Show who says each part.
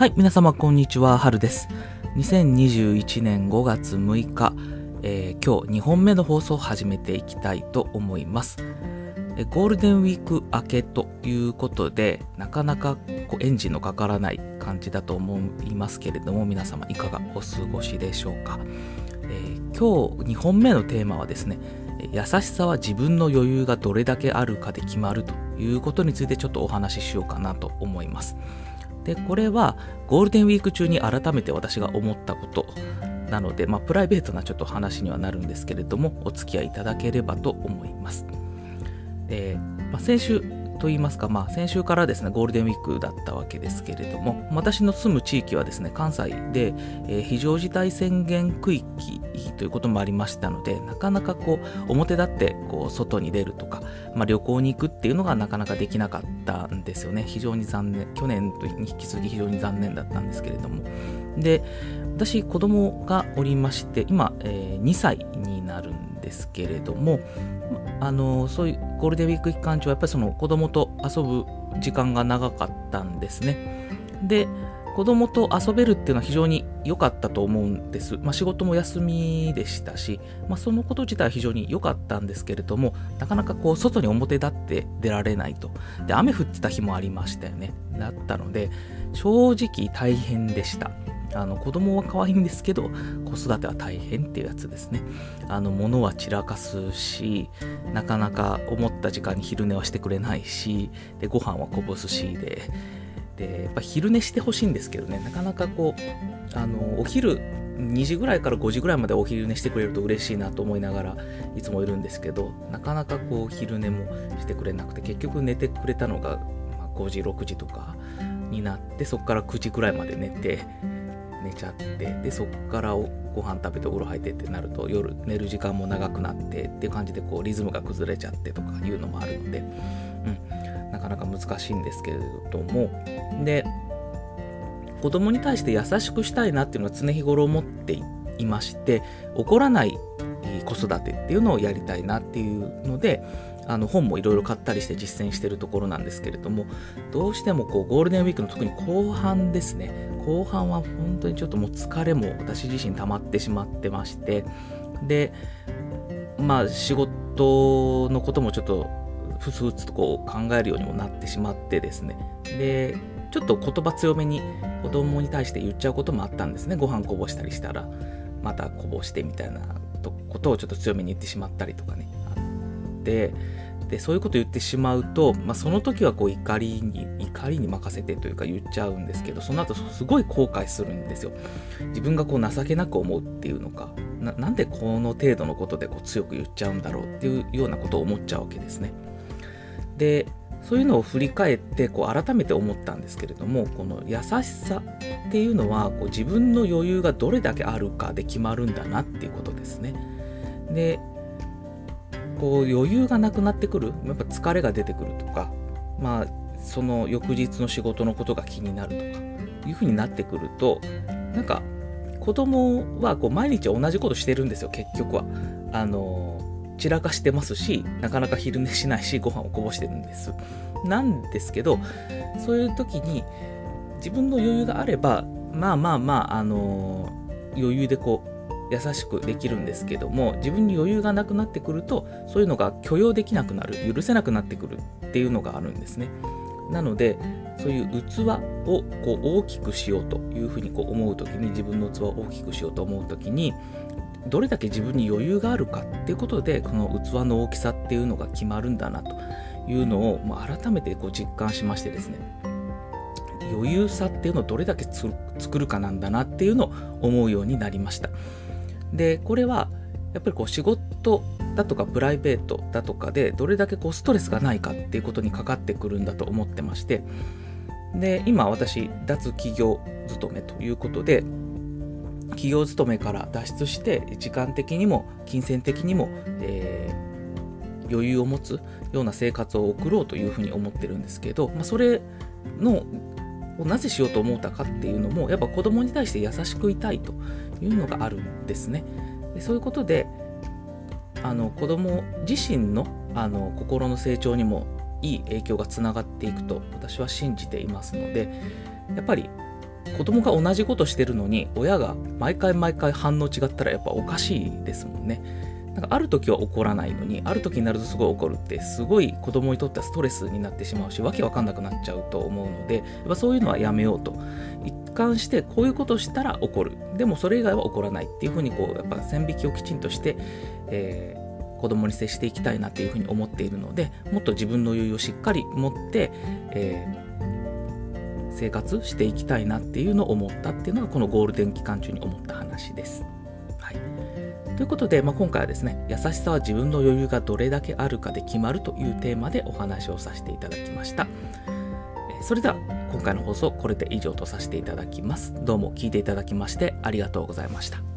Speaker 1: はい、皆様こんにちは、はるです。2021年5月6日、えー今日2本目の放送を始めていきたいと思います。えゴールデンウィーク明けということで、なかなかこうエンジンのかからない感じだと思いますけれども、皆様いかがお過ごしでしょうか。えー今日2本目のテーマはですね、優しさは自分の余裕がどれだけあるかで決まるということについてちょっとお話ししようかなと思います。でこれはゴールデンウィーク中に改めて私が思ったことなので、まあ、プライベートなちょっと話にはなるんですけれどもお付き合いいただければと思います。でまあ、先週といいますか、まあ、先週からですねゴールデンウィークだったわけですけれども私の住む地域はですね関西で、えー非常事態宣言区域ということもありましたのでなかなかこう表立ってこう外に出るとか、まあ、旅行に行くっていうのがなかなかできなかったんですよね。非常に残念去年に引き続き非常に残念だったんですけれども。で私子供がおりまして今、えー2歳になるんですけれどもあのそういうゴールデンウィーク期間中はやっぱりその子供と遊ぶ時間が長かったんですねで子供と遊べるっていうのは非常に良かったと思うんです。まあ、仕事も休みでしたし、まあ、そのこと自体は非常に良かったんですけれども、なかなかこう外に表立って出られないと。で、雨降ってた日もありましたよね。だったので、正直大変でした。あの子供は可愛いんですけど子育ては大変っていうやつですね。あの物は散らかすしなかなか思った時間に昼寝はしてくれないしでご飯はこぼすしででやっぱ昼寝してほしいんですけどね。なかなかこうあのお昼2時ぐらいから5時ぐらいまでお昼寝してくれると嬉しいなと思いながらいつもいるんですけどなかなかこう昼寝もしてくれなくて結局寝てくれたのが、5時6時とかになってそこから9時ぐらいまで寝て寝ちゃってでそこからおご飯食べてお風呂入ってってなると夜寝る時間も長くなってっていう感じでこうリズムが崩れちゃってとかいうのもあるので、うん、なかなか難しいんですけれどもで子供に対して優しくしたいなっていうのは常日頃思っていまして怒らない子育てっていうのをやりたいなっていうのであの本もいろいろ買ったりして実践しているところなんですけれどもどうしてもこうゴールデンウィークの特に後半ですね。後半は本当にちょっともう疲れも私自身溜まってしまってまして。でまあ仕事のこともちょっとふつふつとこう考えるようにもなってしまってですね。でちょっと言葉強めに子供に対して言っちゃうこともあったんですね。ご飯こぼしたりしたらまたこぼしてみたいなことをちょっと強めに言ってしまったりとかね。ってでそういうこと言ってしまうと、まあ、その時はこう怒りに怒りに任せてというか言っちゃうんですけどその後すごい後悔するんですよ。自分がこう情けなく思うっていうのかなんでこの程度のことでこう強く言っちゃうんだろうっていうようなことを思っちゃうわけですね。でそういうのを振り返ってこう改めて思ったんですけれどもこの優しさっていうのはこう自分の余裕がどれだけあるかで決まるんだなっていうことですね。でこう余裕がなくなってくる。やっぱ疲れが出てくるとか。まあその翌日の仕事のことが気になるとかいうふうになってくるとなんか子供はこう毎日同じことしてるんですよ結局は。あの散らかしてますしなかなか昼寝しないしご飯をこぼしてるんです。なんですけどそういう時に自分の余裕があればまあまあまああの余裕でこう優しくできるんですけども自分に余裕がなくなってくるとそういうのが許容できなくなる許せなくなってくるっていうのがあるんですね。なのでそういう器をこう大きくしようというふうにこう思う時に自分の器を大きくしようと思う時にどれだけ自分に余裕があるかっていうことでこの器の大きさっていうのが決まるんだなというのをもう改めてこう実感しましてですね余裕さっていうのをどれだけ作るかなんだなっていうのを思うようになりました。でこれはやっぱりこう仕事だとかプライベートだとかでどれだけこうストレスがないかっていうことにかかってくるんだと思ってましてで今私脱企業勤めということで企業勤めから脱出して時間的にも金銭的にも、えー余裕を持つような生活を送ろうというふうに思ってるんですけど、まあ、それのなぜしようと思ったかっていうのもやっぱ子供に対して優しくいたいというのがあるんですね。でそういうことであの子供自身のあの心の成長にもいい影響がつながっていくと私は信じていますのでやっぱり子供が同じことしてるのに親が毎回毎回反応違ったらやっぱおかしいですもんね。なんかある時は怒らないのにある時になるとすごい怒るってすごい子供にとってはストレスになってしまうしわけわかんなくなっちゃうと思うのでやっぱそういうのはやめようと一貫してこういうことしたら怒るでもそれ以外は怒らないっていうふうにこうやっぱ線引きをきちんとして、えー、子供に接していきたいなっていうふうに思っているのでもっと自分の余裕をしっかり持って、えー、生活していきたいなっていうのを思ったっていうのがこのゴールデン期間中に思った話です。ということで、まあ、今回はですね、優しさは自分の余裕がどれだけあるかで決まるというテーマでお話をさせていただきました。それでは今回の放送これで以上とさせていただきます。どうも聞いていただきましてありがとうございました。